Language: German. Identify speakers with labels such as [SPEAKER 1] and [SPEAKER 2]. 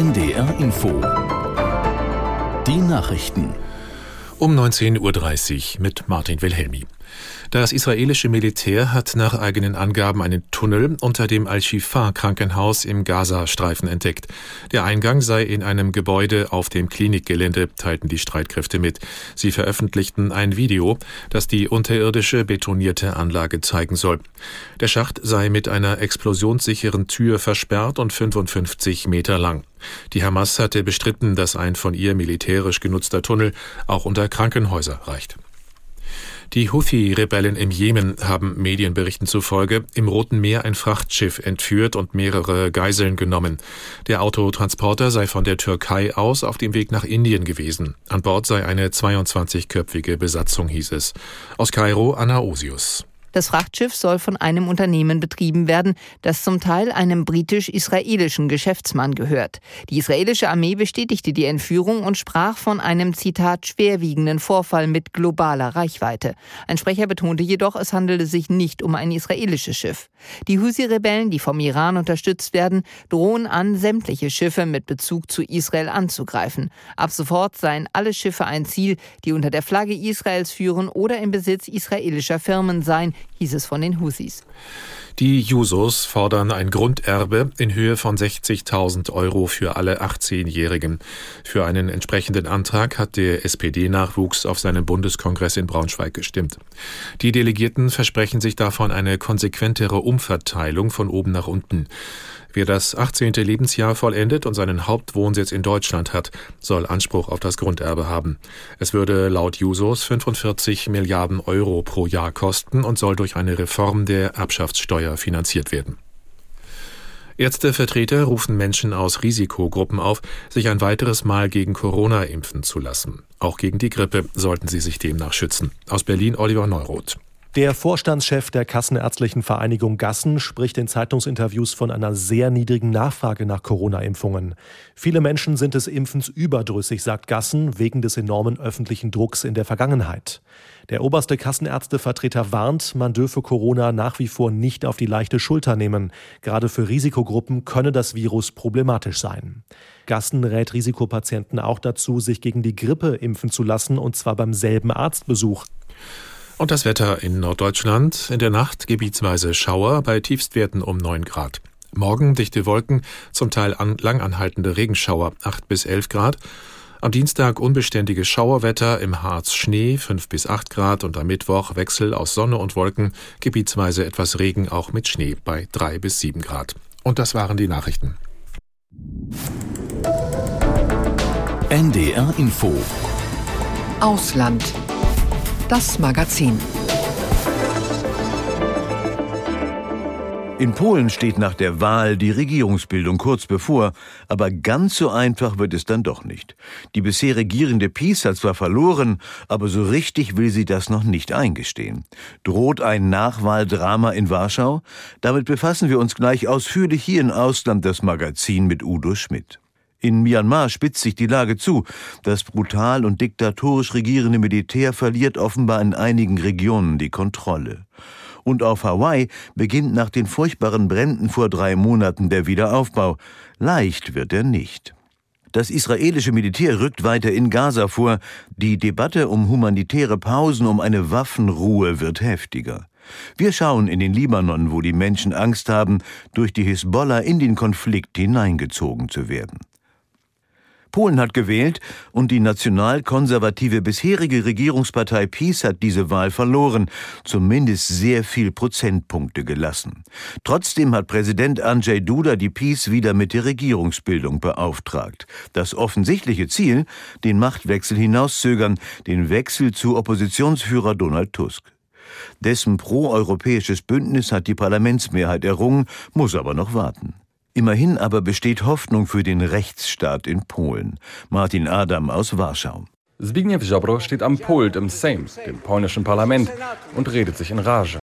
[SPEAKER 1] NDR Info. Die Nachrichten.
[SPEAKER 2] Um 19.30 Uhr mit Martin Wilhelmi. Das israelische Militär hat nach eigenen Angaben einen Tunnel unter dem Al-Shifa-Krankenhaus im Gazastreifen entdeckt. Der Eingang sei in einem Gebäude auf dem Klinikgelände, teilten die Streitkräfte mit. Sie veröffentlichten ein Video, das die unterirdische betonierte Anlage zeigen soll. Der Schacht sei mit einer explosionssicheren Tür versperrt und 55 Meter lang. Die Hamas hatte bestritten, dass ein von ihr militärisch genutzter Tunnel auch unter Krankenhäuser reicht. Die Houthi-Rebellen im Jemen haben Medienberichten zufolge im Roten Meer ein Frachtschiff entführt und mehrere Geiseln genommen. Der Autotransporter sei von der Türkei aus auf dem Weg nach Indien gewesen. An Bord sei eine 22-köpfige Besatzung, hieß es. Aus Kairo Anna Osius.
[SPEAKER 3] Das Frachtschiff soll von einem Unternehmen betrieben werden, das zum Teil einem britisch-israelischen Geschäftsmann gehört. Die israelische Armee bestätigte die Entführung und sprach von einem Zitat schwerwiegenden Vorfall mit globaler Reichweite. Ein Sprecher betonte jedoch, es handele sich nicht um ein israelisches Schiff. Die Husi-Rebellen, die vom Iran unterstützt werden, drohen an, sämtliche Schiffe mit Bezug zu Israel anzugreifen. Ab sofort seien alle Schiffe ein Ziel, die unter der Flagge Israels führen oder im Besitz israelischer Firmen seien, hieß es von den Husis.
[SPEAKER 2] Die Jusos fordern ein Grunderbe in Höhe von 60.000 Euro für alle 18-Jährigen. Für einen entsprechenden Antrag hat der SPD-Nachwuchs auf seinem Bundeskongress in Braunschweig gestimmt. Die Delegierten versprechen sich davon eine konsequentere Umverteilung von oben nach unten. Wer das 18. Lebensjahr vollendet und seinen Hauptwohnsitz in Deutschland hat, soll Anspruch auf das Grunderbe haben. Es würde laut Jusos 45 Milliarden Euro pro Jahr kosten und soll durch eine Reform der Erbschaftssteuer finanziert werden. Ärztevertreter rufen Menschen aus Risikogruppen auf, sich ein weiteres Mal gegen Corona impfen zu lassen. Auch gegen die Grippe sollten sie sich demnach schützen. Aus Berlin Oliver Neuroth.
[SPEAKER 4] Der Vorstandschef der Kassenärztlichen Vereinigung Gassen spricht in Zeitungsinterviews von einer sehr niedrigen Nachfrage nach Corona-Impfungen. Viele Menschen sind des Impfens überdrüssig, sagt Gassen, wegen des enormen öffentlichen Drucks in der Vergangenheit. Der oberste Kassenärztevertreter warnt, man dürfe Corona nach wie vor nicht auf die leichte Schulter nehmen. Gerade für Risikogruppen könne das Virus problematisch sein. Gassen rät Risikopatienten auch dazu, sich gegen die Grippe impfen zu lassen, und zwar beim selben Arztbesuch.
[SPEAKER 2] Und das Wetter in Norddeutschland. In der Nacht gebietsweise Schauer bei Tiefstwerten um 9 Grad. Morgen dichte Wolken, zum Teil an, langanhaltende Regenschauer 8 bis 11 Grad. Am Dienstag unbeständiges Schauerwetter, im Harz Schnee 5 bis 8 Grad und am Mittwoch Wechsel aus Sonne und Wolken, gebietsweise etwas Regen auch mit Schnee bei 3 bis 7 Grad. Und das waren die Nachrichten.
[SPEAKER 1] NDR Info
[SPEAKER 5] Ausland das Magazin.
[SPEAKER 6] In Polen steht nach der Wahl die Regierungsbildung kurz bevor, aber ganz so einfach wird es dann doch nicht. Die bisher regierende PiS hat zwar verloren, aber so richtig will sie das noch nicht eingestehen. Droht ein Nachwahldrama in Warschau? Damit befassen wir uns gleich ausführlich hier in Ausland das Magazin mit Udo Schmidt. In Myanmar spitzt sich die Lage zu. Das brutal und diktatorisch regierende Militär verliert offenbar in einigen Regionen die Kontrolle. Und auf Hawaii beginnt nach den furchtbaren Bränden vor drei Monaten der Wiederaufbau. Leicht wird er nicht. Das israelische Militär rückt weiter in Gaza vor. Die Debatte um humanitäre Pausen, um eine Waffenruhe wird heftiger. Wir schauen in den Libanon, wo die Menschen Angst haben, durch die Hisbollah in den Konflikt hineingezogen zu werden. Polen hat gewählt und die nationalkonservative bisherige Regierungspartei PiS hat diese Wahl verloren, zumindest sehr viel Prozentpunkte gelassen. Trotzdem hat Präsident Andrzej Duda die PiS wieder mit der Regierungsbildung beauftragt. Das offensichtliche Ziel, den Machtwechsel hinauszögern, den Wechsel zu Oppositionsführer Donald Tusk. Dessen proeuropäisches Bündnis hat die Parlamentsmehrheit errungen, muss aber noch warten. Immerhin aber besteht Hoffnung für den Rechtsstaat in Polen. Martin Adam aus Warschau.
[SPEAKER 7] Zbigniew Ziobro steht am Pult im Sejm, dem polnischen Parlament, und redet sich in Rage.